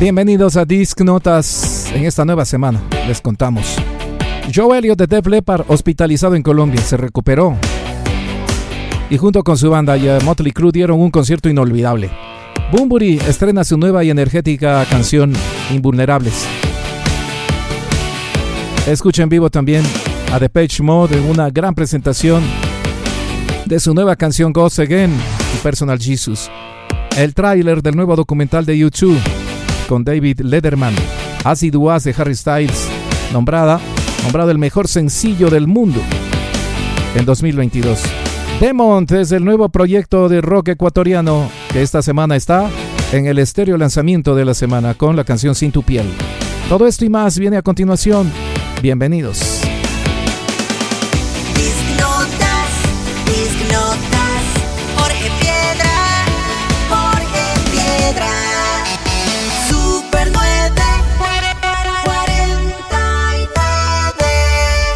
Bienvenidos a Disc Notas. En esta nueva semana les contamos. Joe Elliott de Def Leppard, hospitalizado en Colombia, se recuperó. Y junto con su banda y Motley Crue dieron un concierto inolvidable. Bumburi estrena su nueva y energética canción Invulnerables. Escucha en vivo también a Depeche Mode en una gran presentación de su nueva canción Ghost Again y Personal Jesus. El tráiler del nuevo documental de YouTube con David Lederman, Acid Was de Harry Styles, nombrada, nombrado el mejor sencillo del mundo en 2022. Demont es el nuevo proyecto de rock ecuatoriano que esta semana está en el estéreo lanzamiento de la semana con la canción Sin tu piel. Todo esto y más viene a continuación. Bienvenidos.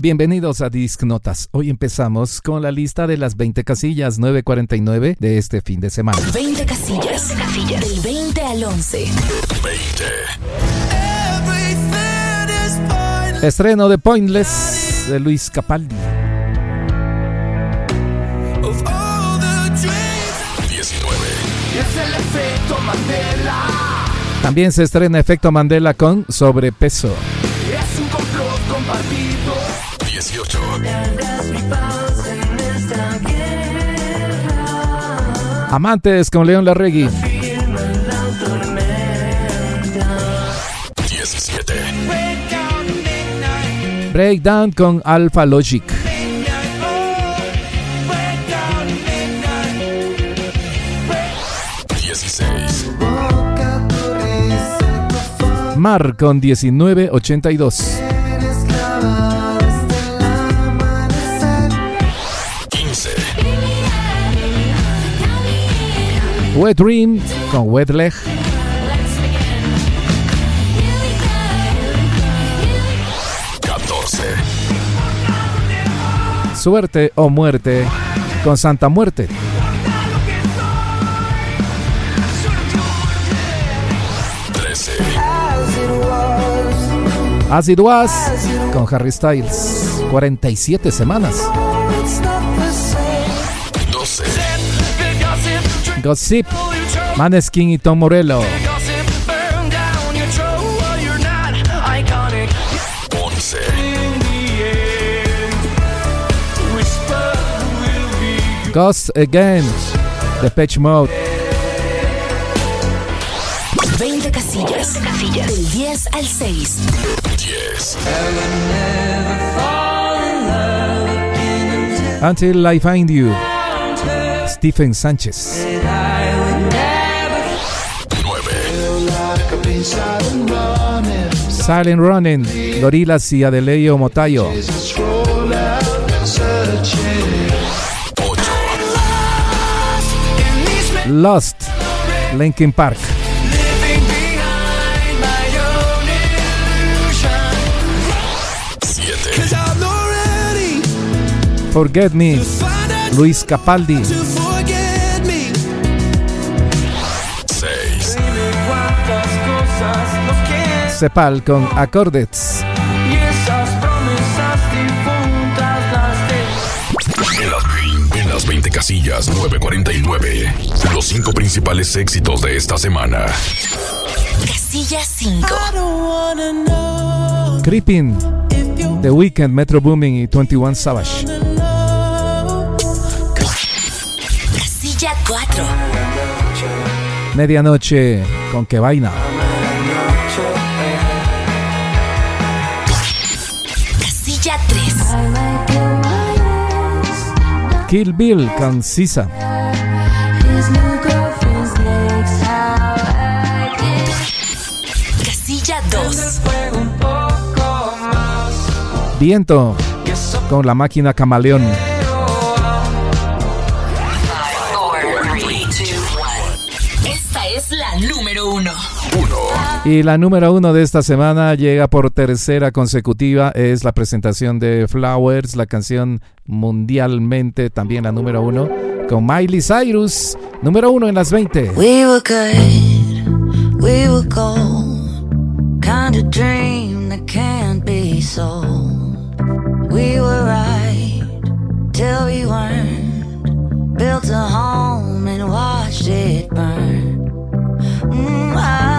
Bienvenidos a Disc Notas. Hoy empezamos con la lista de las 20 casillas 949 de este fin de semana. 20 casillas, casillas. del 20 al 11. 20. Estreno de Pointless de Luis Capaldi. 19. También se estrena Efecto Mandela con Sobrepeso. Amantes con León Larregui. 17. Breakdown con Alpha Logic. 16. Mar con 1982. Wet Dream con Wet Leg. Suerte o muerte con Santa Muerte. As It Was con Harry Styles. 47 semanas. Gossip, Maneskin y Tom Morello. Ghost Again, The Patch Mode. 20 casillas, casillas. Del 10 al 6. 10. Until I Find You. Stephen Sánchez. Silent Running, Gorilas y Adeleio Motayo. Lost, Linkin Park. Forget Me, Luis Capaldi. Cepal con Acordets. En las, 20 casillas 949, los 5 principales éxitos de esta semana. Casilla 5. Creeping, The Weeknd, Metro Booming y 21 Savage. Casilla 4. Medianoche con que vaina. Kill Bill con Sisa. Casilla 2. Viento con la máquina camaleón. Y la número uno de esta semana llega por tercera consecutiva. Es la presentación de Flowers, la canción mundialmente también la número uno, con Miley Cyrus, número uno en las 20. We were good, we were gold. a dream that can't be sold. We were right till we weren't. Built a home and watched it burn. Mm, I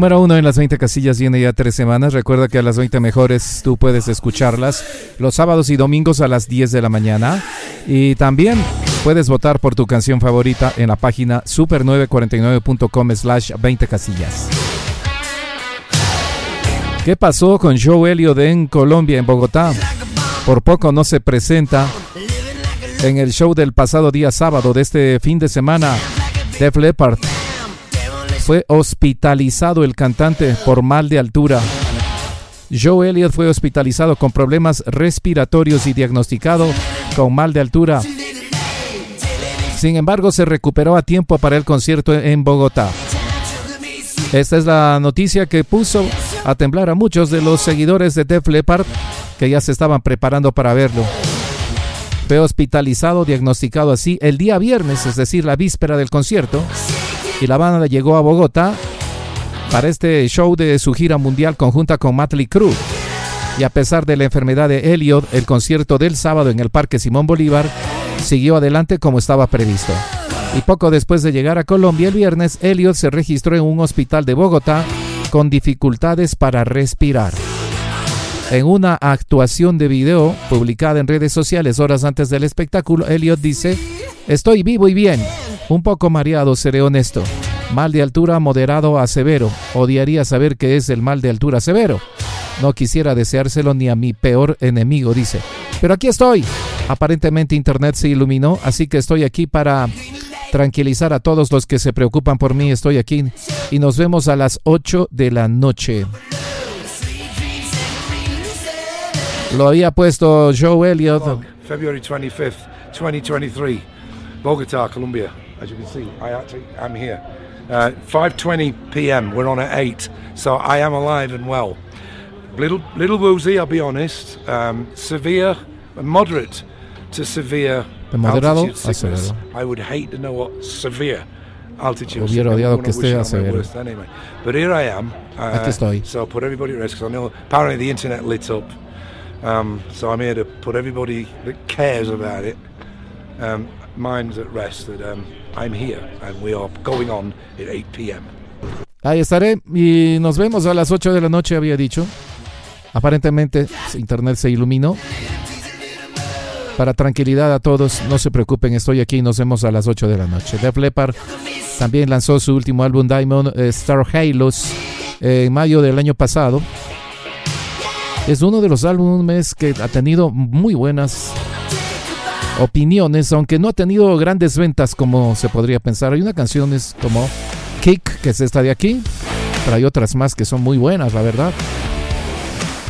Número uno en las 20 casillas viene ya tres semanas. Recuerda que a las 20 mejores tú puedes escucharlas los sábados y domingos a las 10 de la mañana. Y también puedes votar por tu canción favorita en la página super949.com slash 20 casillas. ¿Qué pasó con Joe Elliott en Colombia, en Bogotá? Por poco no se presenta en el show del pasado día sábado de este fin de semana. Def Leppard fue hospitalizado el cantante por mal de altura. Joe Elliott fue hospitalizado con problemas respiratorios y diagnosticado con mal de altura. Sin embargo, se recuperó a tiempo para el concierto en Bogotá. Esta es la noticia que puso a temblar a muchos de los seguidores de Def Leppard que ya se estaban preparando para verlo. Fue hospitalizado, diagnosticado así el día viernes, es decir, la víspera del concierto, y la banda llegó a Bogotá para este show de su gira mundial conjunta con Motley Crue. Y a pesar de la enfermedad de Elliot, el concierto del sábado en el Parque Simón Bolívar siguió adelante como estaba previsto. Y poco después de llegar a Colombia el viernes, Elliot se registró en un hospital de Bogotá con dificultades para respirar. En una actuación de video publicada en redes sociales horas antes del espectáculo, Elliot dice, estoy vivo y bien, un poco mareado, seré honesto. Mal de altura moderado a severo. Odiaría saber qué es el mal de altura severo. No quisiera deseárselo ni a mi peor enemigo, dice. Pero aquí estoy. Aparentemente Internet se iluminó, así que estoy aquí para tranquilizar a todos los que se preocupan por mí. Estoy aquí y nos vemos a las 8 de la noche. Lo había puesto Joe Elliott. February 25th, 2023, Bogota, Colombia. As you can see, I actually am here. Uh, 5:20 p.m. We're on at eight, so I am alive and well. Little, little woozy, I'll be honest. Um, severe, moderate to severe altitude sickness. I would hate to know what severe altitude. Hubiera sickness- odiado I que esté a severo. Anyway, but here I am. Uh, Aquí estoy. So put everybody at risk because I know apparently the internet lit up. Um, so I'm here to put everybody that cares about it um, minds at rest that um, I'm here and we are going on at 8 p.m. Ahí estaré y nos vemos a las 8 de la noche, había dicho. Aparentemente, internet se iluminó. Para tranquilidad a todos, no se preocupen, estoy aquí y nos vemos a las 8 de la noche. Def Leppard también lanzó su último álbum Diamond eh, Star Halos eh, en mayo del año pasado. Es uno de los álbumes que ha tenido muy buenas opiniones, aunque no ha tenido grandes ventas como se podría pensar. Hay una canción es como Kick, que es esta de aquí, pero hay otras más que son muy buenas, la verdad.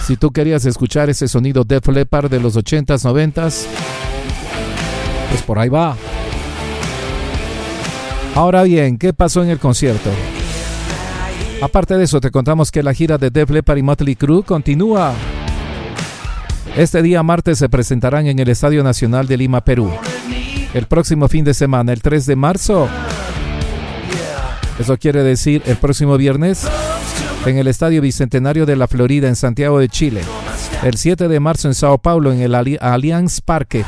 Si tú querías escuchar ese sonido Def Leppard de los 80s, 90s, pues por ahí va. Ahora bien, ¿qué pasó en el concierto? Aparte de eso, te contamos que la gira de Def Leppard y Motley Crue continúa. Este día martes se presentarán en el Estadio Nacional de Lima, Perú. El próximo fin de semana, el 3 de marzo, eso quiere decir el próximo viernes en el Estadio Bicentenario de la Florida en Santiago de Chile. El 7 de marzo en Sao Paulo en el Allianz Parque.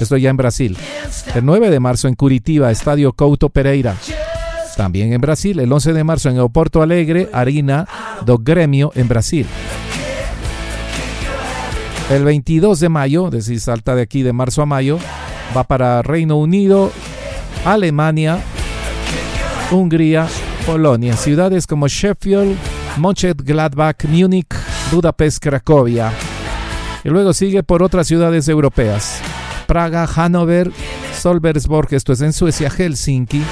Esto ya en Brasil. El 9 de marzo en Curitiba, Estadio Couto Pereira. También en Brasil. El 11 de marzo en Porto Alegre, Arena do Grêmio en Brasil. El 22 de mayo, es decir, salta de aquí de marzo a mayo, va para Reino Unido, Alemania, Hungría, Polonia, ciudades como Sheffield, Mönchengladbach, Múnich, Budapest, Cracovia. Y luego sigue por otras ciudades europeas. Praga, Hannover, Solversborg, esto es en Suecia, Helsinki,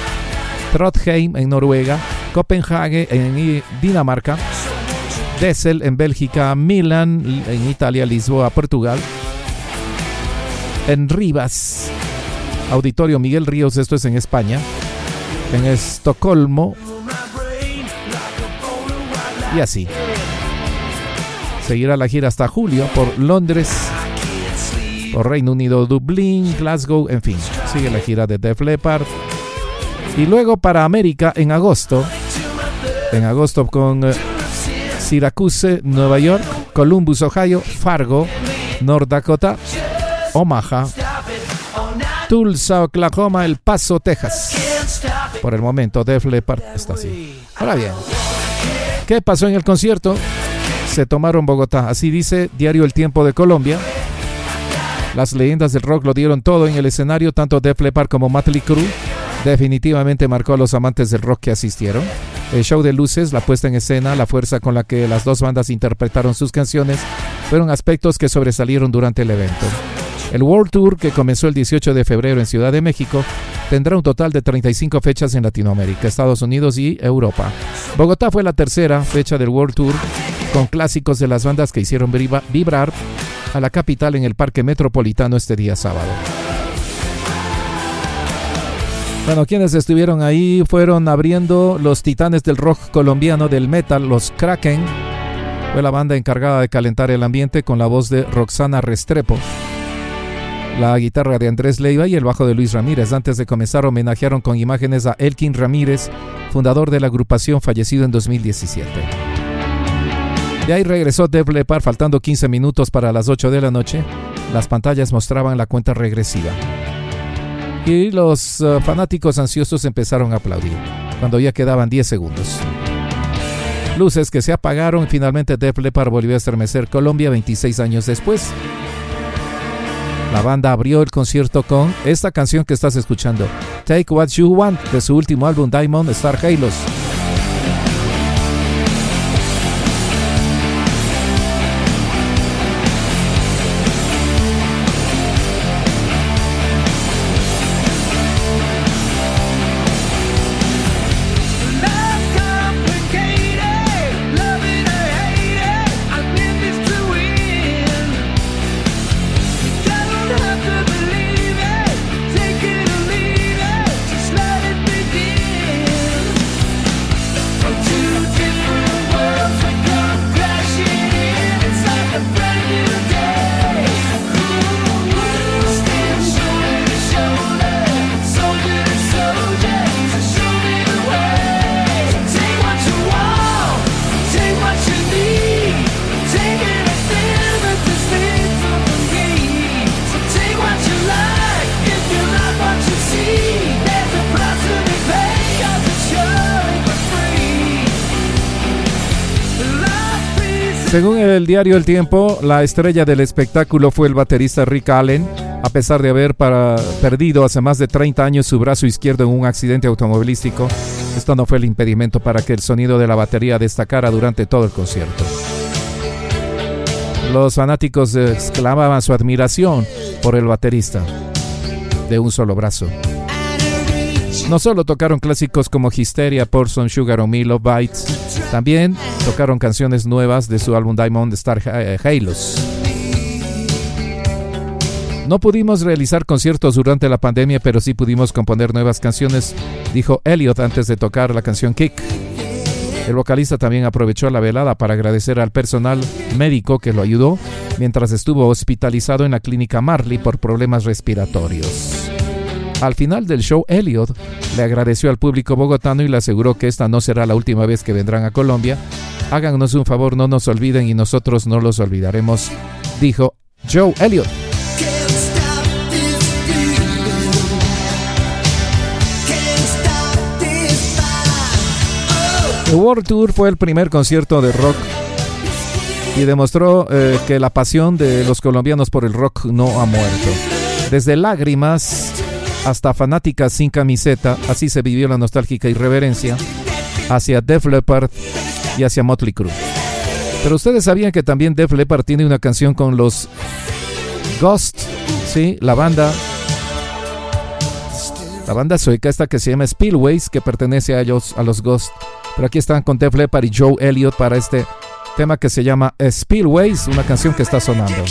Trondheim en Noruega, Copenhague en Dinamarca, Dessel en Bélgica, Milán en Italia, Lisboa, Portugal, en Rivas, Auditorio Miguel Ríos, esto es en España, en Estocolmo. Y así. Seguirá la gira hasta julio por Londres, por Reino Unido, Dublín, Glasgow, en fin, sigue la gira de Def Leppard. Y luego para América en agosto, en agosto con eh, Syracuse, Nueva York, Columbus, Ohio, Fargo, North Dakota, Omaha, Tulsa, Oklahoma, El Paso, Texas. Por el momento, Def Leppard está así. Ahora bien, ¿qué pasó en el concierto? Se tomaron Bogotá, así dice Diario El Tiempo de Colombia. Las leyendas del rock lo dieron todo en el escenario, tanto Def Leppard como Motley Crue. Definitivamente marcó a los amantes del rock que asistieron. El show de luces, la puesta en escena, la fuerza con la que las dos bandas interpretaron sus canciones fueron aspectos que sobresalieron durante el evento. El World Tour, que comenzó el 18 de febrero en Ciudad de México, tendrá un total de 35 fechas en Latinoamérica, Estados Unidos y Europa. Bogotá fue la tercera fecha del World Tour, con clásicos de las bandas que hicieron vibra- vibrar a la capital en el Parque Metropolitano este día sábado. Bueno, quienes estuvieron ahí fueron abriendo los titanes del rock colombiano del metal, los Kraken. Fue la banda encargada de calentar el ambiente con la voz de Roxana Restrepo, la guitarra de Andrés Leiva y el bajo de Luis Ramírez. Antes de comenzar homenajearon con imágenes a Elkin Ramírez, fundador de la agrupación fallecido en 2017. De ahí regresó Def Leppard faltando 15 minutos para las 8 de la noche. Las pantallas mostraban la cuenta regresiva. Y los eh, fanáticos ansiosos empezaron a aplaudir cuando ya quedaban 10 segundos. Luces que se apagaron y finalmente Def Leppard volvió a estremecer Colombia 26 años después. La banda abrió el concierto con esta canción que estás escuchando, Take What You Want, de su último álbum Diamond Star Halos. Según el diario El Tiempo, la estrella del espectáculo fue el baterista Rick Allen, a pesar de haber perdido hace más de 30 años su brazo izquierdo en un accidente automovilístico. Esto no fue el impedimento para que el sonido de la batería destacara durante todo el concierto. Los fanáticos exclamaban su admiración por el baterista de un solo brazo. No solo tocaron clásicos como Hysteria, Porson, Sugar o Milo Bites, también tocaron canciones nuevas de su álbum Diamond Star eh, Halos. No pudimos realizar conciertos durante la pandemia, pero sí pudimos componer nuevas canciones, dijo Elliot antes de tocar la canción Kick. El vocalista también aprovechó la velada para agradecer al personal médico que lo ayudó mientras estuvo hospitalizado en la clínica Marley por problemas respiratorios. Al final del show, Elliot le agradeció al público bogotano y le aseguró que esta no será la última vez que vendrán a Colombia. Háganos un favor, no nos olviden y nosotros no los olvidaremos, dijo Joe Elliot. The World Tour fue el primer concierto de rock y demostró eh, que la pasión de los colombianos por el rock no ha muerto. Desde lágrimas hasta fanáticas sin camiseta, así se vivió la nostálgica irreverencia hacia Def Leppard y hacia Motley Crue. Pero ustedes sabían que también Def Leppard tiene una canción con los Ghost, ¿sí? La banda la banda sueca esta que se llama Spillways, que pertenece a ellos, a los Ghost. Pero aquí están con Def Leppard y Joe Elliott para este tema que se llama Spillways, una canción que está sonando.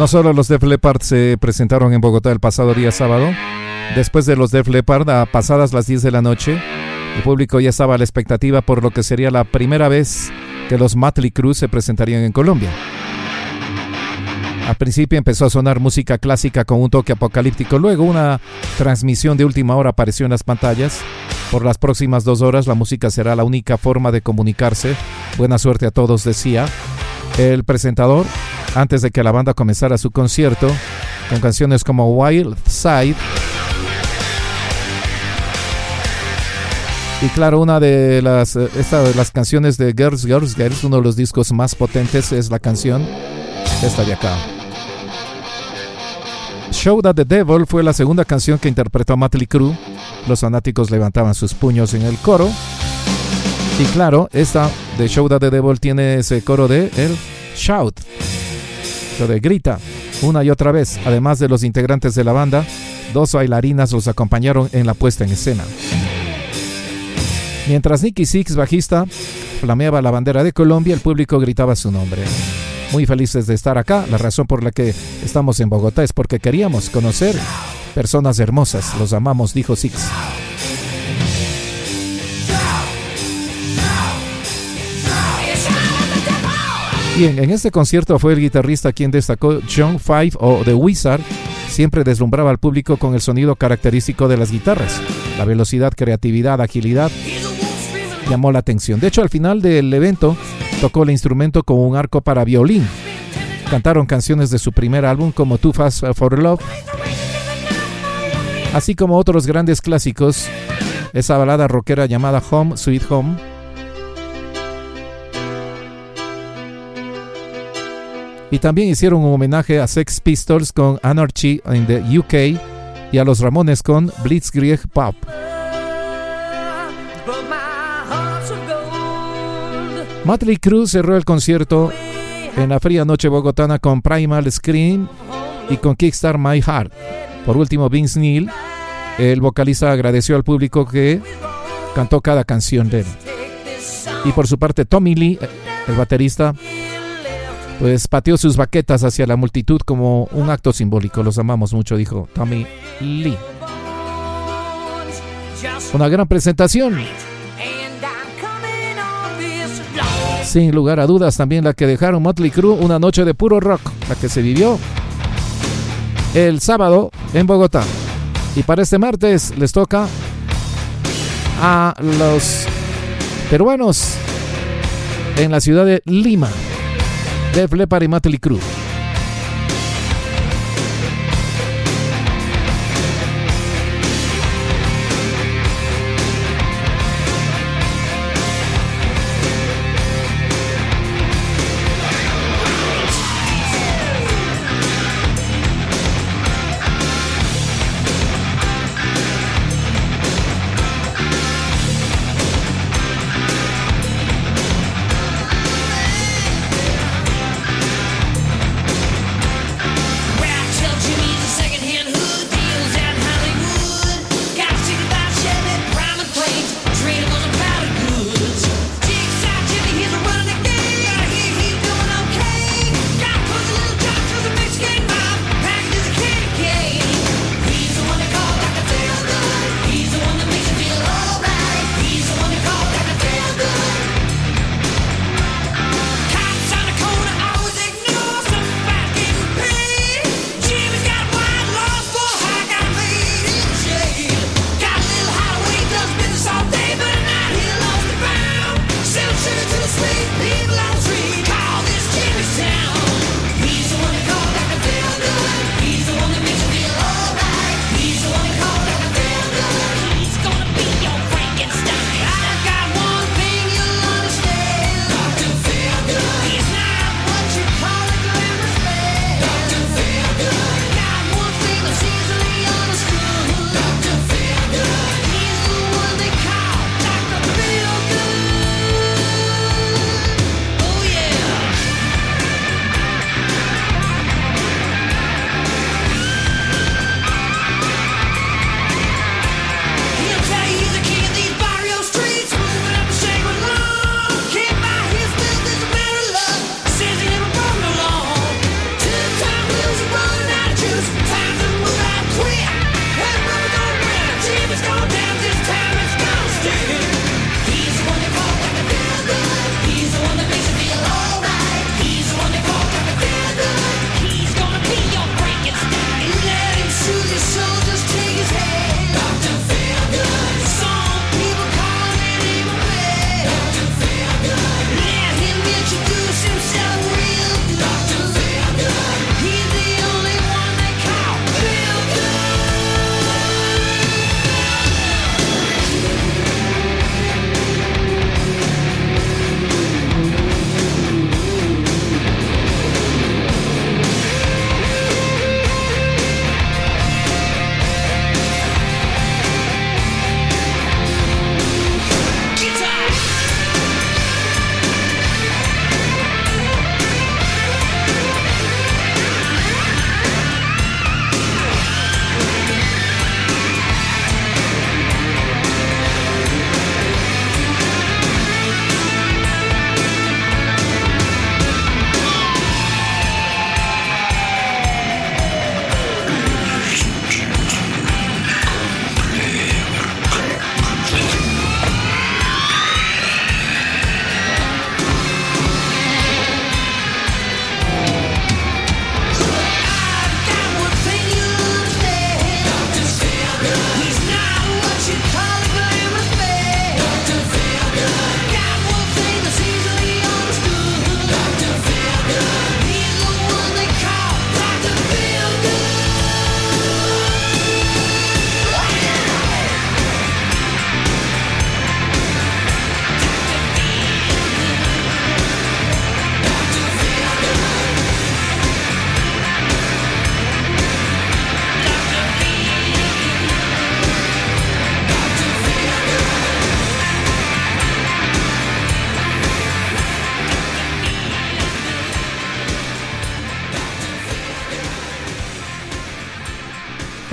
No solo los Def Leppard se presentaron en Bogotá el pasado día sábado, después de los Def Leppard, a pasadas las 10 de la noche, El público ya estaba a la expectativa por lo que sería la primera vez que los Motley Crue se presentarían en Colombia. Al principio empezó a sonar música clásica con un toque apocalíptico, luego una transmisión de última hora apareció en las pantallas. Por las próximas dos horas la música será la única forma de comunicarse. Buena suerte a todos, decía el presentador antes de que la banda comenzara su concierto con canciones como Wild Side. Y claro, una de las, eh, esta las canciones de Girls, Girls, Girls, uno de los discos más potentes es la canción esta de acá. Show That the Devil fue la segunda canción que interpretó Motley Crue. Los fanáticos levantaban sus puños en el coro. Y claro, esta de Show That the Devil tiene ese coro de el shout, de grita una y otra vez. Además de los integrantes de la banda, dos bailarinas los acompañaron en la puesta en escena. Mientras Nicky Six, bajista, flameaba la bandera de Colombia, el público gritaba su nombre muy felices de estar acá. La razón por la que estamos en Bogotá es porque queríamos conocer personas hermosas. Los amamos, dijo Six. En este concierto fue el guitarrista quien destacó John Five o The Wizard. Siempre deslumbraba al público con el sonido característico de las guitarras. La velocidad, creatividad, agilidad llamó la atención. De hecho, al final del evento tocó el instrumento con un arco para violín. Cantaron canciones de su primer álbum como Too Fast for Love, así como otros grandes clásicos, esa balada rockera llamada Home Sweet Home. Y también hicieron un homenaje a Sex Pistols con Anarchy in the UK y a los Ramones con Blitzkrieg Pop. Motley Crue cerró el concierto en la fría noche bogotana con Primal Scream y con Kickstart My Heart. Por último, Vince Neil, el vocalista, agradeció al público que cantó cada canción de él. Y por su parte, Tommy Lee, el baterista, pues pateó sus baquetas hacia la multitud como un acto simbólico. Los amamos mucho, dijo Tommy Lee. Una gran presentación. Sin lugar a dudas, también la que dejaron Motley Crue, una noche de puro rock, la que se vivió el sábado en Bogotá. Y para este martes les toca a los peruanos en la ciudad de Lima, Def Leppard y Motley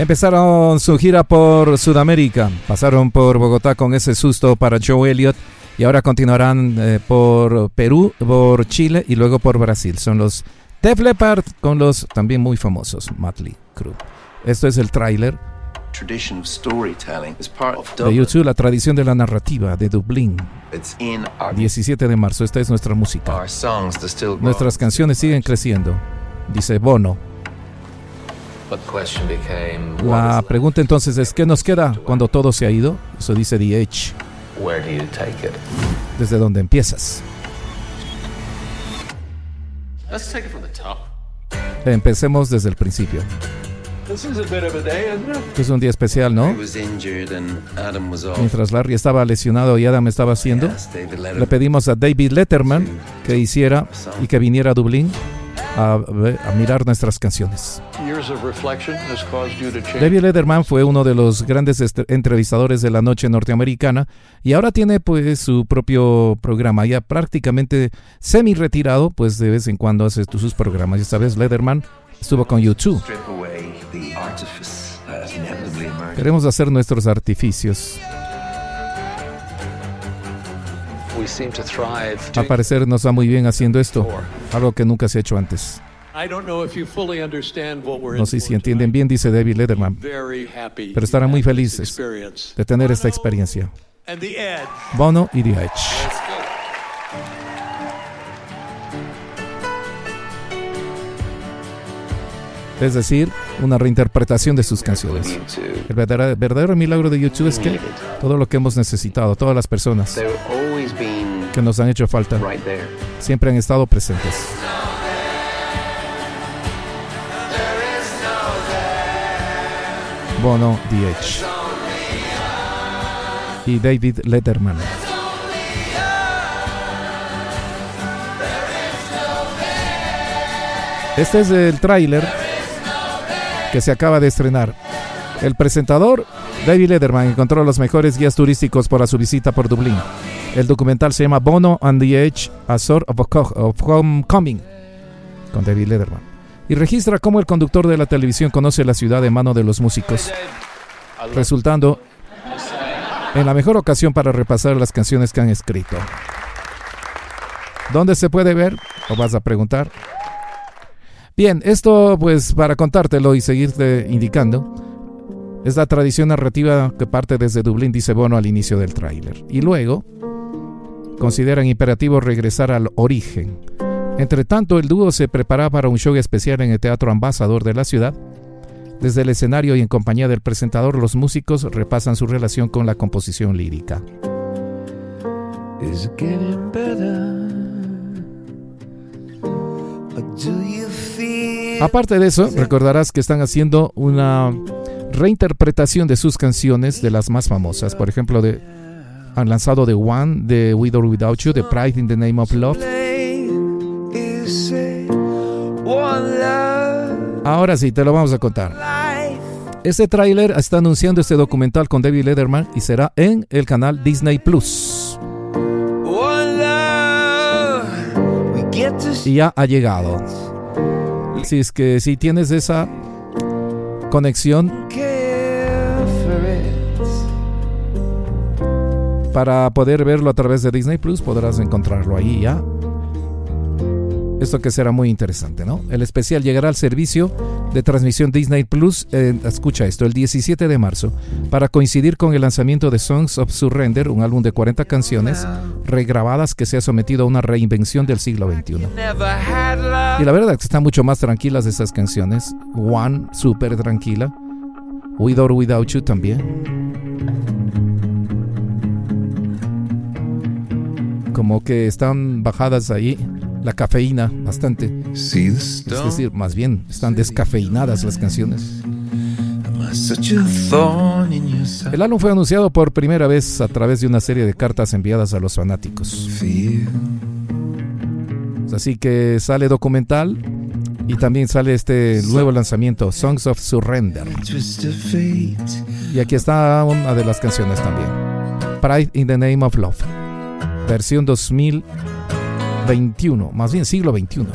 Empezaron su gira por Sudamérica, pasaron por Bogotá con ese susto para Joe Elliott y ahora continuarán eh, por Perú, por Chile y luego por Brasil. Son los Def Leppard con los también muy famosos Motley Crue. Esto es el tráiler de YouTube, la tradición de la narrativa de Dublín. 17 de marzo, esta es nuestra música. Nuestras canciones siguen creciendo, dice Bono. La pregunta entonces es, ¿qué nos queda cuando todo se ha ido? Eso dice The Edge. ¿Desde dónde empiezas? Empecemos desde el principio. Es un día especial, ¿no? Mientras Larry estaba lesionado y Adam estaba haciendo, le pedimos a David Letterman que hiciera y que viniera a Dublín a, mirar nuestras canciones. David Letterman fue uno de los grandes entrevistadores de la noche norteamericana y ahora tiene pues su propio programa, ya prácticamente semi retirado, pues de vez en cuando hace sus programas. Y esta vez Letterman estuvo con YouTube. Queremos hacer nuestros artificios. Al parecer nos va muy bien haciendo esto, algo que nunca se ha hecho antes. No sé si entienden bien, dice David Letterman, pero estarán muy felices de tener esta experiencia. Bono y The Edge. Es decir, una reinterpretación de sus canciones. El verdadero, milagro de YouTube es que todo lo que hemos necesitado, todas las personas que nos han hecho falta, siempre han estado presentes. Bono, Edge y David Letterman. Este es el tráiler que se acaba de estrenar. El presentador, David Lederman, encontró los mejores guías turísticos para su visita por Dublín. El documental se llama Bono and the Edge, A Sort of, Homecoming, con David Lederman. Y registra cómo el conductor de la televisión conoce la ciudad de mano de los músicos, resultando en la mejor ocasión para repasar las canciones que han escrito. ¿Dónde se puede ver? ¿O vas a preguntar? Bien, esto pues para contártelo y seguirte indicando, es la tradición narrativa que parte desde Dublín, dice Bono al inicio del tráiler. Y luego consideran imperativo regresar al origen. Entre tanto, el dúo se prepara para un show especial en el Teatro Ambasador de la ciudad. Desde el escenario y en compañía del presentador, los músicos repasan su relación con la composición lírica. Aparte de eso, recordarás que están haciendo una reinterpretación de sus canciones de las más famosas. Por ejemplo, de, han lanzado The One, de With or Without You, The Pride in the Name of Love. Ahora sí, te lo vamos a contar. Este tráiler está anunciando este documental con David Letterman y será en el canal Disney Plus. Y ya ha llegado. Si es que si tienes esa conexión para poder verlo a través de Disney Plus, podrás encontrarlo ahí ya esto que será muy interesante, ¿no? El especial llegará al servicio de transmisión Disney Plus, eh, escucha esto, el 17 de marzo, para coincidir con el lanzamiento de Songs of Surrender, un álbum de 40 canciones regrabadas que se ha sometido a una reinvención del siglo XXI. Y la verdad es que están mucho más tranquilas esas canciones. One, súper tranquila. With or Without You también. Como que están bajadas ahí la cafeína bastante. Es decir, más bien, están descafeinadas las canciones. El álbum fue anunciado por primera vez a través de una serie de cartas enviadas a los fanáticos. Así que sale documental y también sale este nuevo lanzamiento, Songs of Surrender. Y aquí está una de las canciones también, Pride in the Name of Love, versión 2000. XXI, más bien siglo XXI.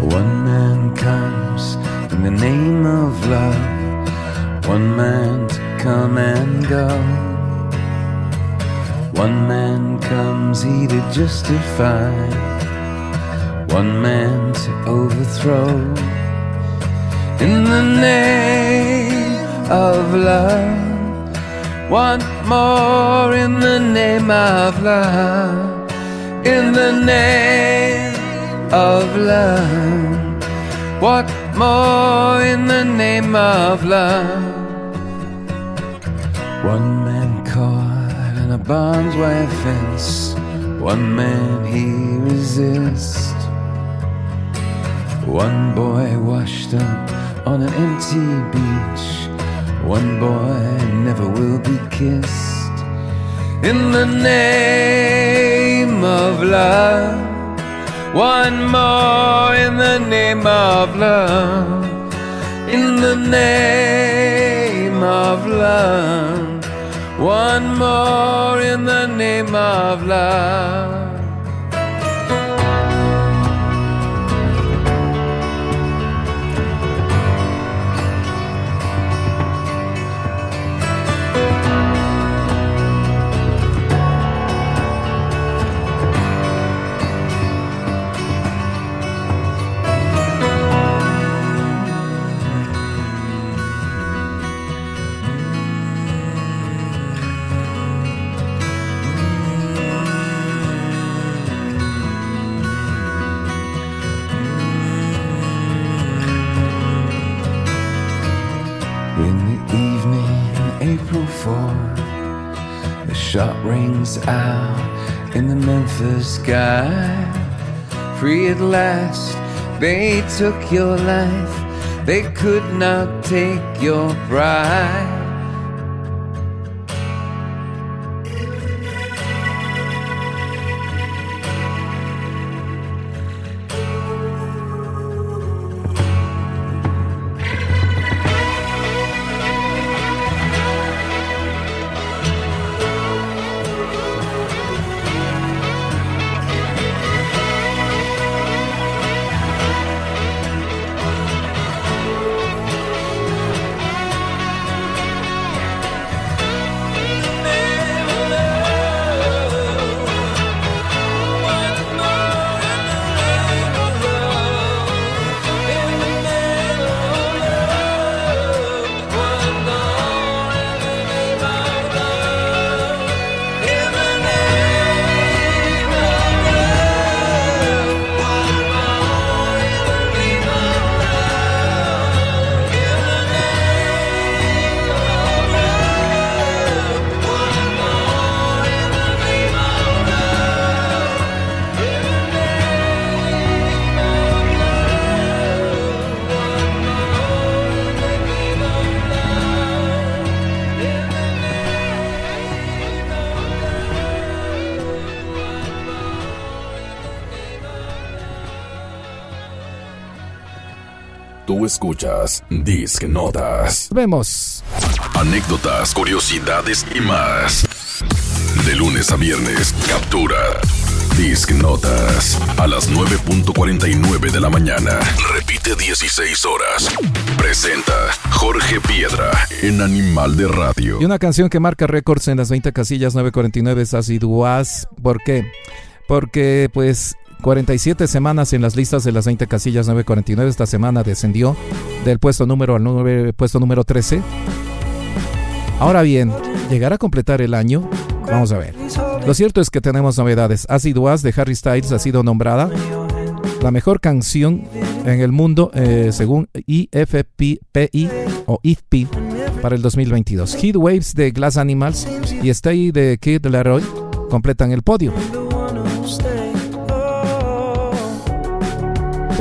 One man comes in the name of love, one man to come and go. One man comes he to justify, one man to overthrow. In the name of love, one more in the name of love, in the name of love. What more in the name of love? One man caught in a barbed wire fence, one man he resists. One boy washed up on an empty beach, one boy never will be kissed. In the name of love. One more in the name of love. In the name of love. One more in the name of love. 4, the shot rings out in the Memphis sky. Free at last, they took your life, they could not take your pride. Escuchas Disc Notas. Vemos. Anécdotas, curiosidades y más. De lunes a viernes, captura. Disc Notas. A las 9.49 de la mañana. Repite 16 horas. Presenta Jorge Piedra en Animal de Radio. Y una canción que marca récords en las 20 casillas 949 es Así Duaz. ¿Por qué? Porque pues 47 semanas en las listas de las 20 casillas 949. Esta semana descendió del puesto número al nueve- puesto número 13. Ahora bien, ¿llegará a completar el año? Vamos a ver. Lo cierto es que tenemos novedades. Acid Was de Harry Styles ha sido nombrada la mejor canción en el mundo eh, según IFPI o IFP para el 2022. Heat Waves de Glass Animals y Stay de Kid Laroi completan el podio.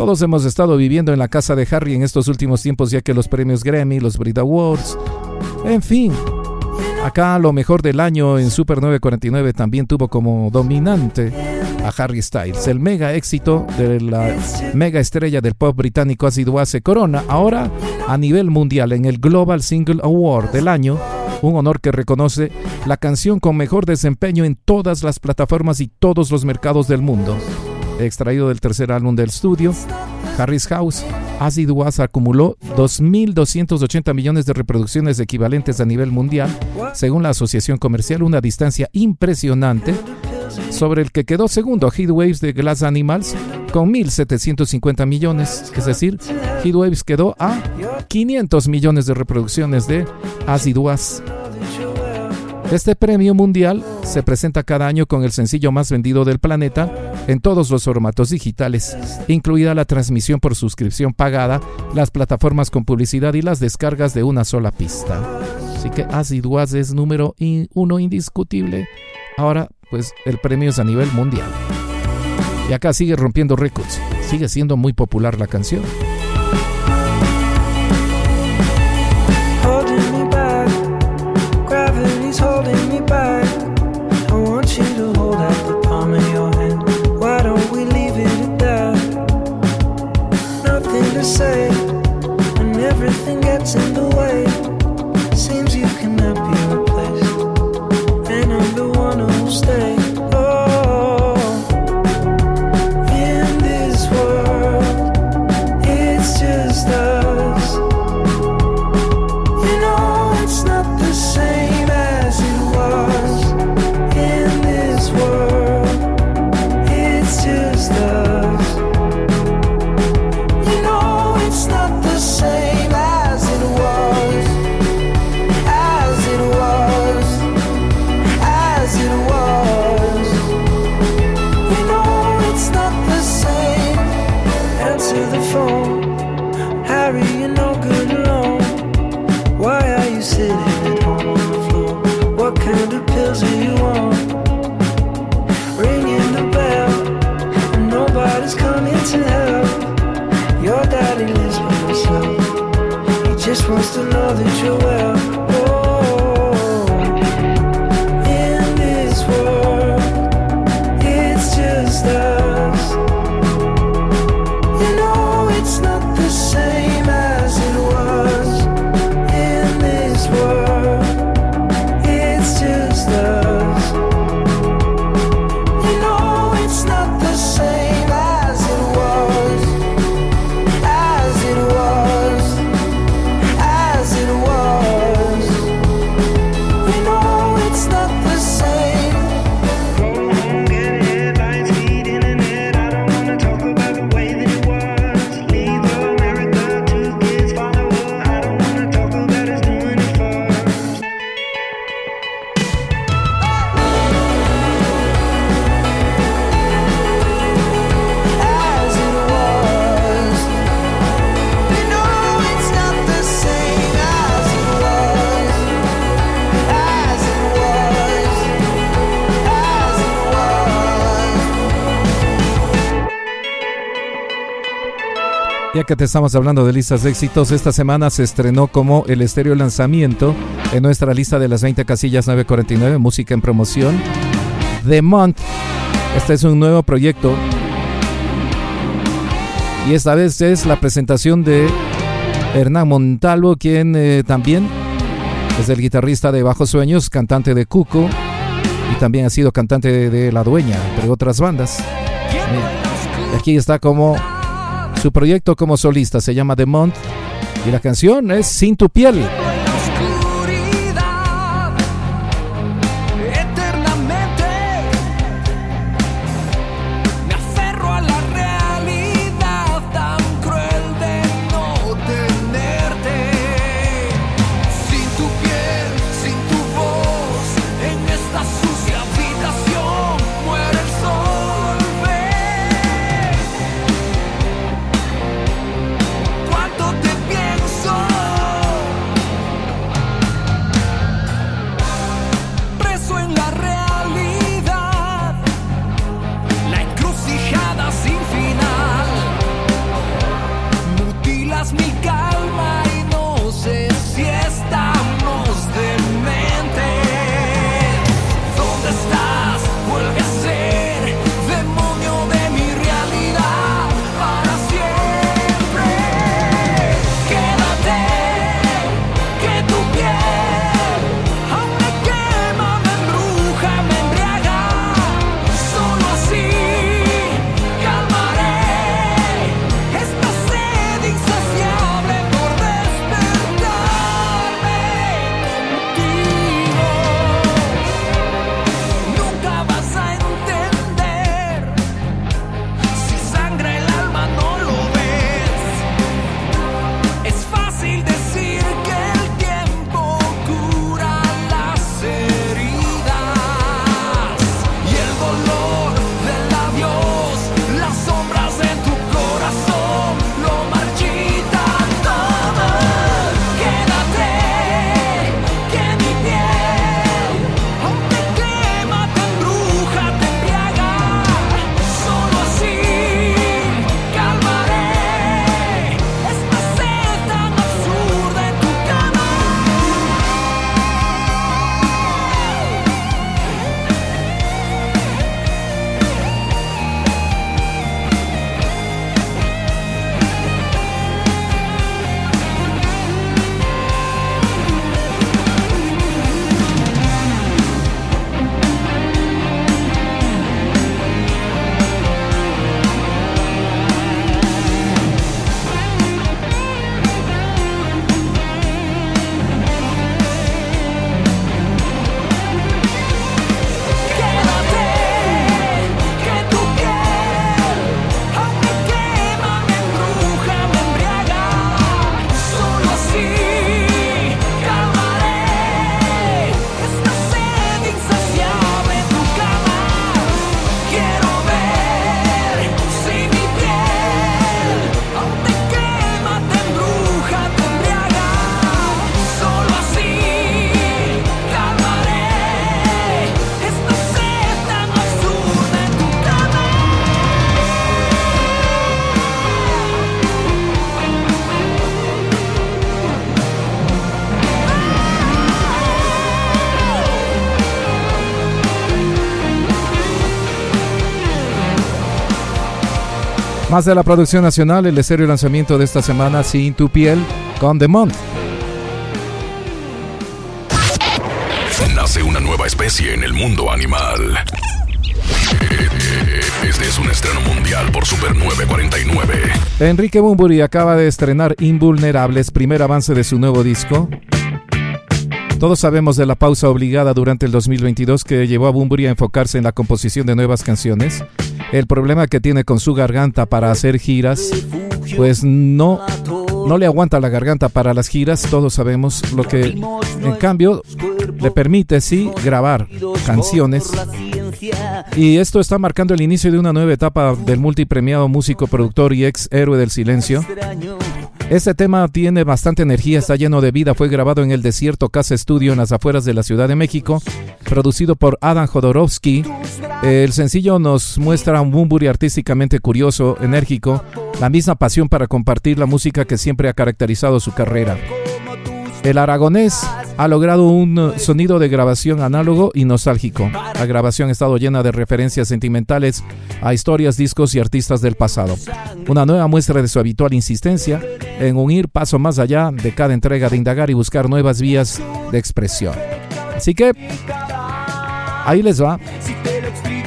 Todos hemos estado viviendo en la casa de Harry en estos últimos tiempos ya que los premios Grammy, los Brit Awards, en fin. Acá lo mejor del año en Super 949 también tuvo como dominante a Harry Styles. El mega éxito de la mega estrella del pop británico ha sido hace corona. Ahora a nivel mundial en el Global Single Award del año, un honor que reconoce la canción con mejor desempeño en todas las plataformas y todos los mercados del mundo extraído del tercer álbum del estudio, Harry's House, Acid Was acumuló 2.280 millones de reproducciones equivalentes a nivel mundial, según la Asociación Comercial, una distancia impresionante sobre el que quedó segundo Heatwaves de Glass Animals con 1.750 millones, es decir, Heatwaves quedó a 500 millones de reproducciones de Acid Was. Este premio mundial se presenta cada año con el sencillo más vendido del planeta en todos los formatos digitales, incluida la transmisión por suscripción pagada, las plataformas con publicidad y las descargas de una sola pista. Así que Acid Was es número uno indiscutible. Ahora, pues el premio es a nivel mundial. Y acá sigue rompiendo récords. Sigue siendo muy popular la canción. Say when everything gets in the way. Ya que te estamos hablando de listas de éxitos, esta semana se estrenó como el estéreo lanzamiento en nuestra lista de las 20 casillas 949, música en promoción, The Month. Este es un nuevo proyecto y esta vez es la presentación de Hernán Montalvo, quien eh, también es el guitarrista de Bajo Sueños, cantante de Cuco y también ha sido cantante de, La Dueña, entre otras bandas. Eh, aquí está como su proyecto como solista, se llama The Month y la canción es Sin tu piel. Más de la producción nacional, el estéreo lanzamiento de esta semana, Sin tu piel, con The Month. Nace una nueva especie en el mundo animal. Este es un estreno mundial por Super 949. Enrique Bumburi acaba de estrenar Invulnerables, primer avance de su nuevo disco. Todos sabemos de la pausa obligada durante el 2022 que llevó a Bumburi a enfocarse en la composición de nuevas canciones. El problema que tiene con su garganta para hacer giras, pues no, no le aguanta la garganta para las giras, todos sabemos lo que en cambio le permite sí grabar canciones y esto está marcando el inicio de una nueva etapa del multipremiado músico, productor y ex héroe del silencio. Este tema tiene bastante energía, está lleno de vida, fue grabado en el desierto Casa Estudio en las afueras de la Ciudad de México, producido por Adam Jodorowsky. El sencillo nos muestra un Bumburi artísticamente curioso, enérgico, la misma pasión para compartir la música que siempre ha caracterizado su carrera. El aragonés ha logrado un sonido de grabación análogo y nostálgico. La grabación ha estado llena de referencias sentimentales a historias, discos y artistas del pasado. Una nueva muestra de su habitual insistencia en unir paso más allá de cada entrega de indagar y buscar nuevas vías de expresión. Así que ahí les va.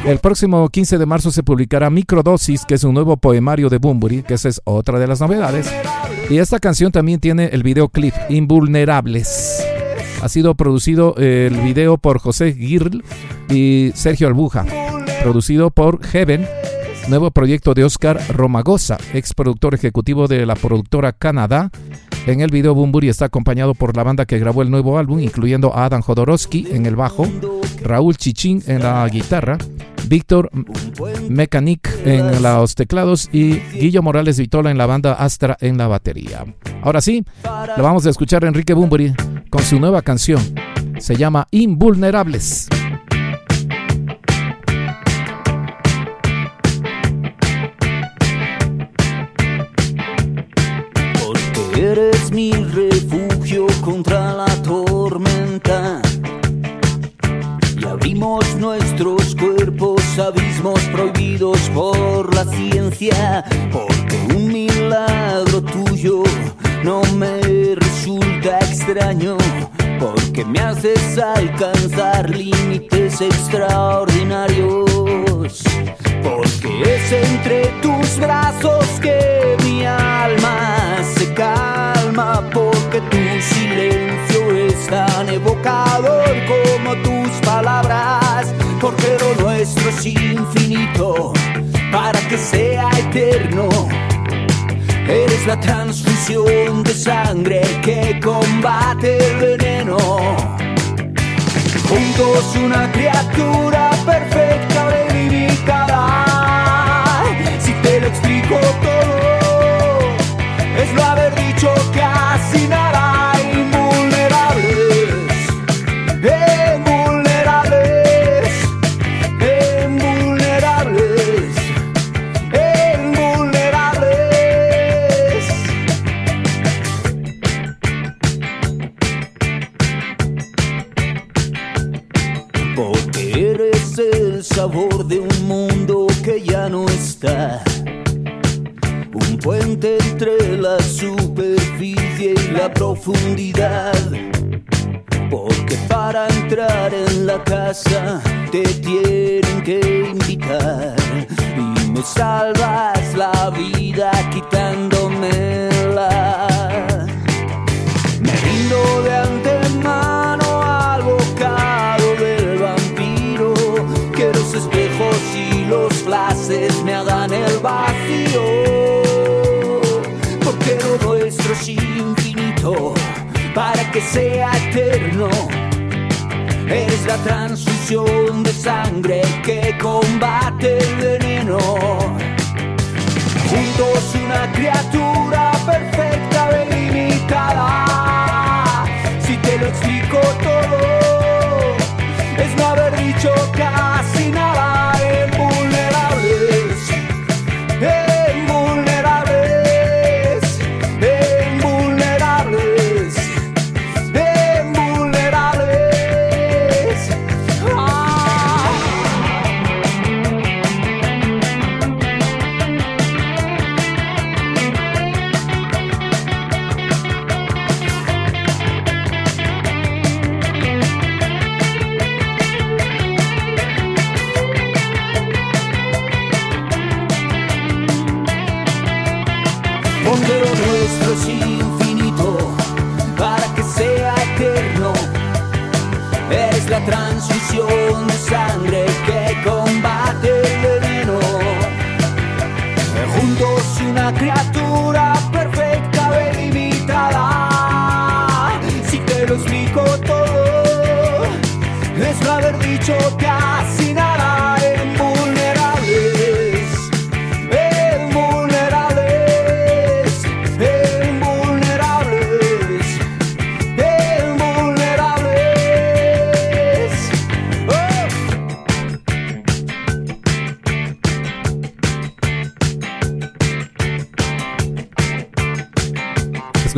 El próximo 15 de marzo se publicará Microdosis, que es un nuevo poemario de Bumburi, que esa es otra de las novedades. Y esta canción también tiene el videoclip Invulnerables. Ha sido producido el video por José Girl y Sergio Albuja. Producido por Heaven, nuevo proyecto de Oscar Romagosa, ex productor ejecutivo de la productora Canadá. En el video Bumburi está acompañado por la banda que grabó el nuevo álbum, incluyendo a Adam Jodorowsky en el bajo, Raúl Chichín en la guitarra, Víctor Mechanic en los teclados y Guillo Morales Vitola en la banda Astra en la batería. Ahora sí, lo vamos a escuchar a Enrique Bumburi con su nueva canción. Se llama Invulnerables. Porque eres mi refugio contra la tormenta. Y abrimos nuestros cuerpos abismos prohibidos por la ciencia, porque un milagro tuyo no me resulta extraño, porque me haces alcanzar límites extraordinarios, porque es entre tus brazos que porque tu silencio es tan evocador como tus palabras, porque lo nuestro es infinito para que sea eterno. Eres la transfusión de sangre que combate el veneno. Juntos una criatura perfecta, profundidad. Porque para entrar en la casa te tienen que invitar. Y me salvas la vida quitándomela. Me rindo de antemano al bocado del vampiro. Que los espejos y los flashes me hagan el vacío. Porque lo nuestro es para que sea eterno. Eres la transfusión de sangre que combate el veneno. Juntos una criatura perfecta, delimitada.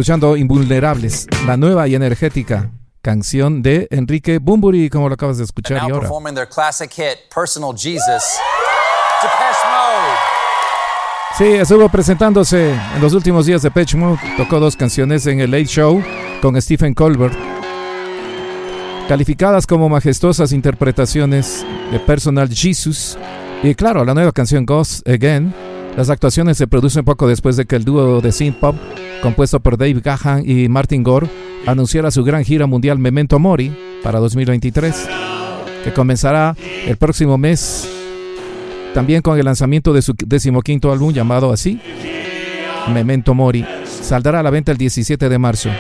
Escuchando Invulnerables, la nueva y energética canción de Enrique Bumburi, como lo acabas de escuchar y ahora. performing their classic hit, Personal Jesus, Depeche Mode. Sí, estuvo presentándose en los últimos días de Pitch Mode. Tocó dos canciones en el Late Show con Stephen Colbert, calificadas como majestuosas interpretaciones de Personal Jesus. Y claro, la nueva canción Ghost Again. Las actuaciones se producen poco después de que el dúo de synth pop, compuesto por Dave Gahan y Martin Gore, anunciara su gran gira mundial Memento Mori para 2023, que comenzará el próximo mes también con el lanzamiento de su decimoquinto álbum llamado así, Memento Mori, saldrá a la venta el 17 de marzo.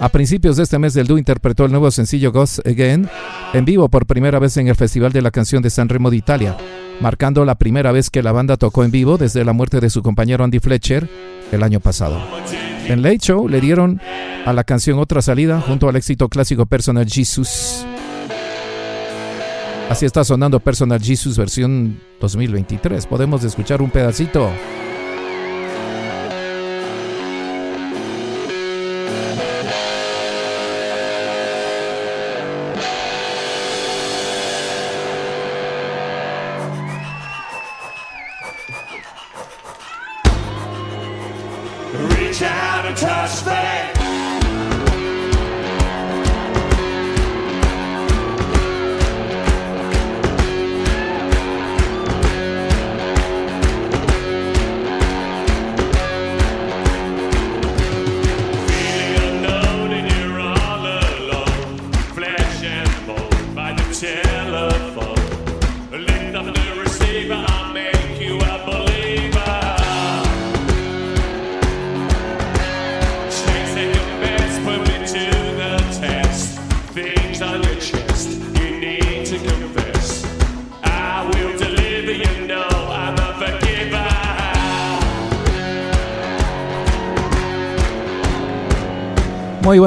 A principios de este mes, el dúo interpretó el nuevo sencillo Ghost Again en vivo por primera vez en el Festival de la Canción de San Remo de Italia, marcando la primera vez que la banda tocó en vivo desde la muerte de su compañero Andy Fletcher el año pasado. En Late Show le dieron a la canción otra salida junto al éxito clásico Personal Jesus. Así está sonando Personal Jesus versión 2023. Podemos escuchar un pedacito.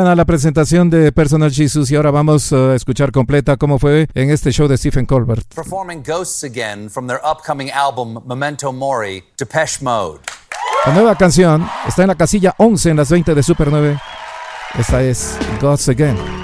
Buena la presentación de Personal Jesus y ahora vamos a escuchar completa cómo fue en este show de Stephen Colbert. Performing Ghosts Again from their upcoming album Memento Mori, Depeche Mode. La nueva canción está en la casilla 11 en las 20 de Super 9. Esta es Gods Again.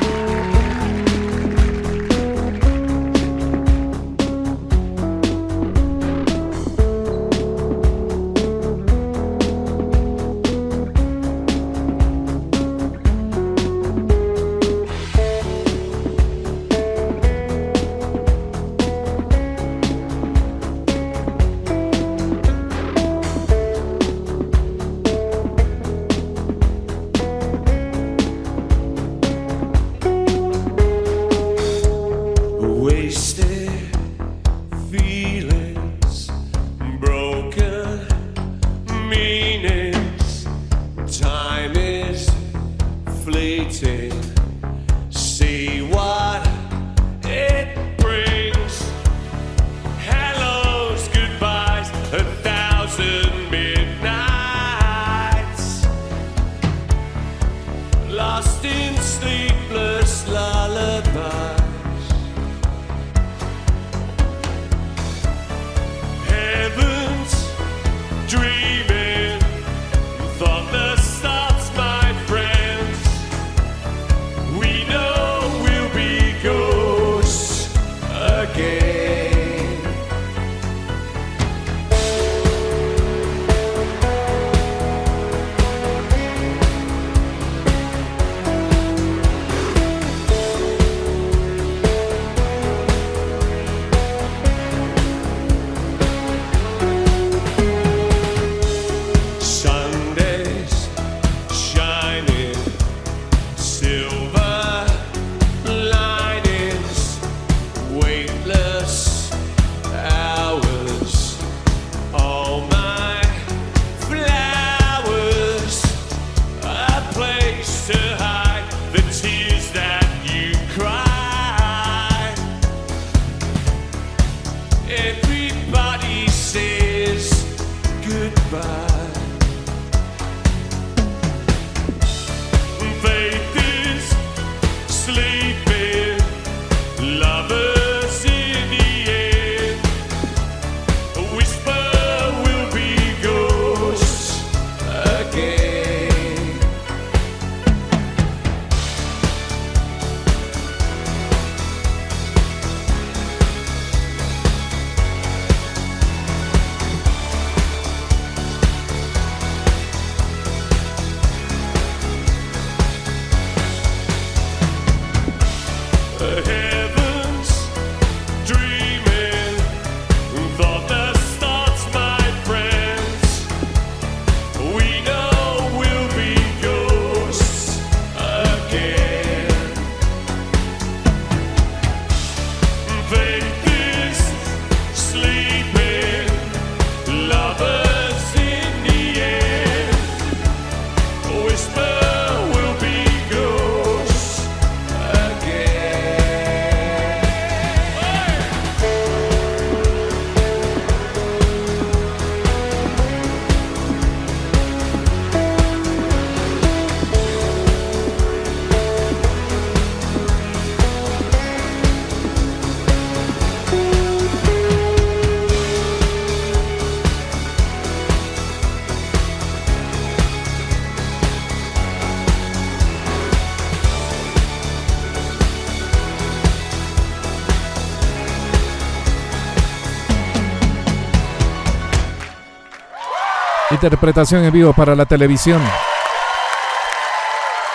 Interpretación en vivo para la televisión.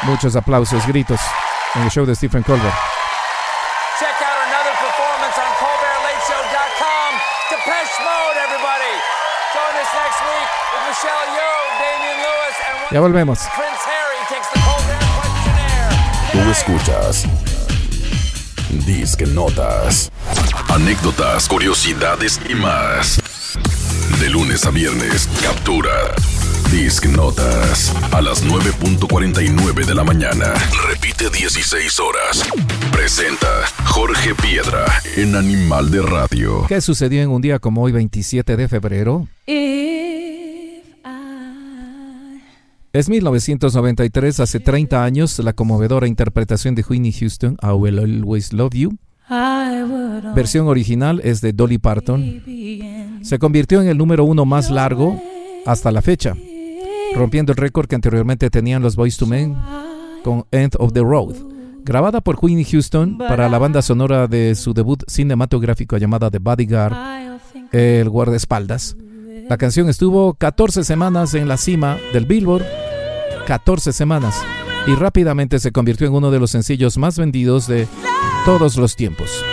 Muchos aplausos, gritos en el show de Stephen Colbert. Ya volvemos. Prince Harry takes the Colbert questionnaire. Tú escuchas Disque Notas. Anécdotas, curiosidades y más. De lunes a viernes, captura Disc Notas a las 9.49 de la mañana. Repite 16 horas. Presenta Jorge Piedra en Animal de Radio. ¿Qué sucedió en un día como hoy, 27 de febrero? Es 1993, hace 30 años, la conmovedora interpretación de Whitney Houston, I Will Always Love You. Versión original es de Dolly Parton. Se convirtió en el número uno más largo hasta la fecha, rompiendo el récord que anteriormente tenían los Boys to Men con End of the Road. Grabada por Whitney Houston para la banda sonora de su debut cinematográfico llamada The Bodyguard, El guardaespaldas. La canción estuvo 14 semanas en la cima del Billboard, 14 semanas, y rápidamente se convirtió en uno de los sencillos más vendidos de todos los tiempos.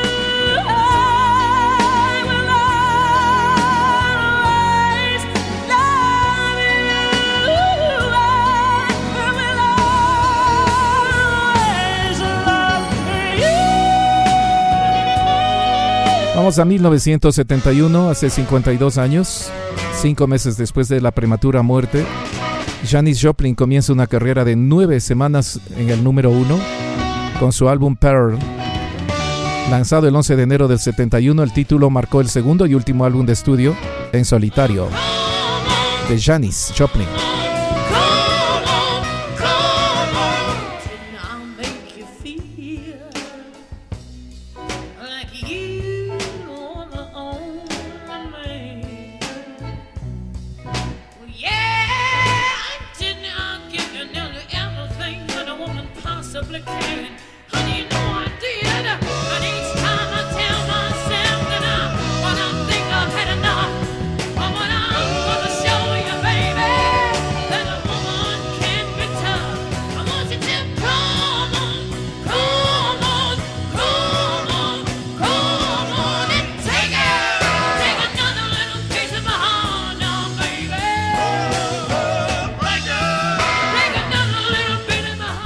Vamos a 1971, hace 52 años, cinco meses después de la prematura muerte. Janis Joplin comienza una carrera de nueve semanas en el número uno con su álbum Pearl. Lanzado el 11 de enero del 71, el título marcó el segundo y último álbum de estudio en solitario de Janis Joplin.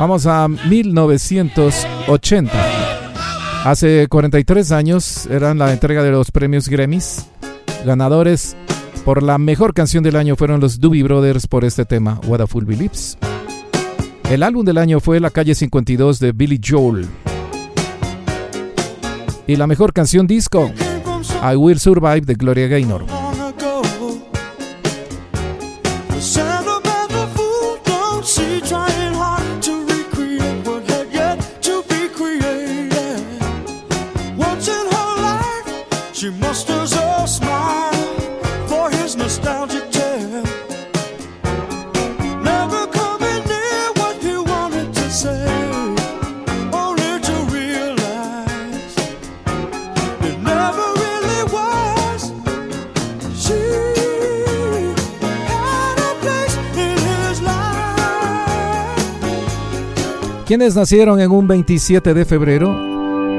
Vamos a 1980. Hace 43 años eran la entrega de los premios Grammys. Ganadores por la mejor canción del año fueron los Doobie Brothers por este tema, What a Fool Believes. El álbum del año fue La calle 52 de Billy Joel. Y la mejor canción disco, I Will Survive de Gloria Gaynor. ¿Quiénes nacieron en un 27 de febrero?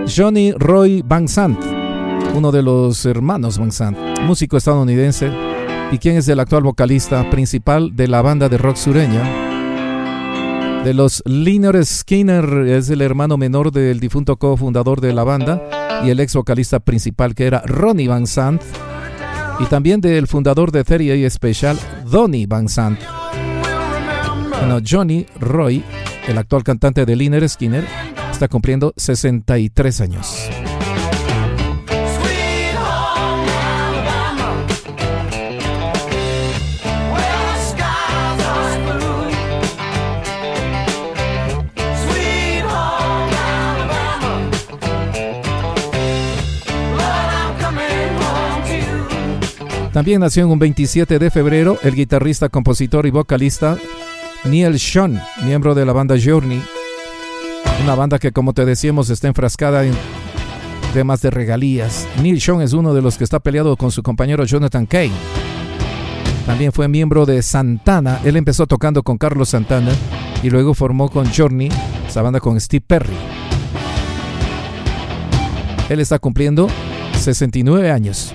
Johnny Roy Van Sant, uno de los hermanos Van Sant, músico estadounidense, y quien es el actual vocalista principal de la banda de rock sureña. De los Liner Skinner es el hermano menor del difunto cofundador de la banda y el ex vocalista principal que era Ronnie Van Sant, y también del fundador de 38 Special, Donnie Van Sant. Bueno, Johnny Roy, el actual cantante de Liner Skinner, está cumpliendo 63 años. También nació en un 27 de febrero el guitarrista, compositor y vocalista Neil Sean, miembro de la banda Journey, una banda que como te decíamos está enfrascada en temas de regalías. Neil Sean es uno de los que está peleado con su compañero Jonathan Kane. También fue miembro de Santana. Él empezó tocando con Carlos Santana y luego formó con Journey, esa banda con Steve Perry. Él está cumpliendo 69 años.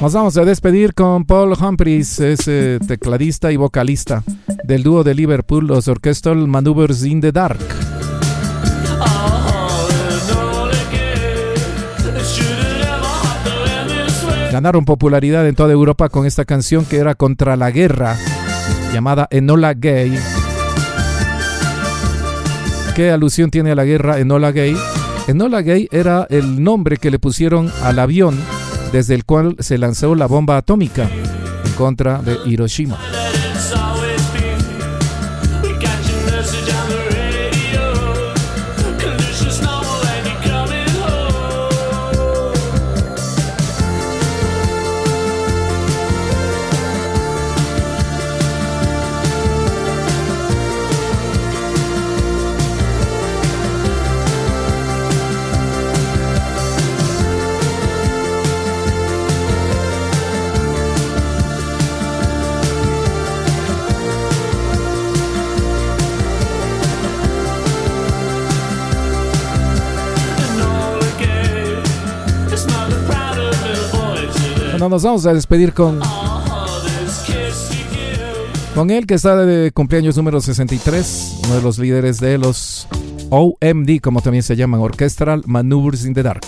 Nos vamos a despedir con Paul Humphries, ese tecladista y vocalista del dúo de Liverpool, los Orchestral Maneuvers in the Dark. Ganaron popularidad en toda Europa con esta canción que era contra la guerra, llamada Enola Gay. ¿Qué alusión tiene a la guerra Enola Gay? Enola Gay era el nombre que le pusieron al avión desde el cual se lanzó la bomba atómica en contra de Hiroshima. Bueno, nos vamos a despedir con con él que está de cumpleaños número 63, uno de los líderes de los OMD, como también se llaman, Orchestral Maneuvers in the Dark.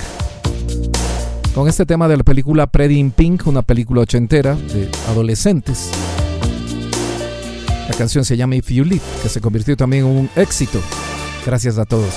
Con este tema de la película Pretty in Pink, una película ochentera de adolescentes. La canción se llama If You Live, que se convirtió también en un éxito. Gracias a todos.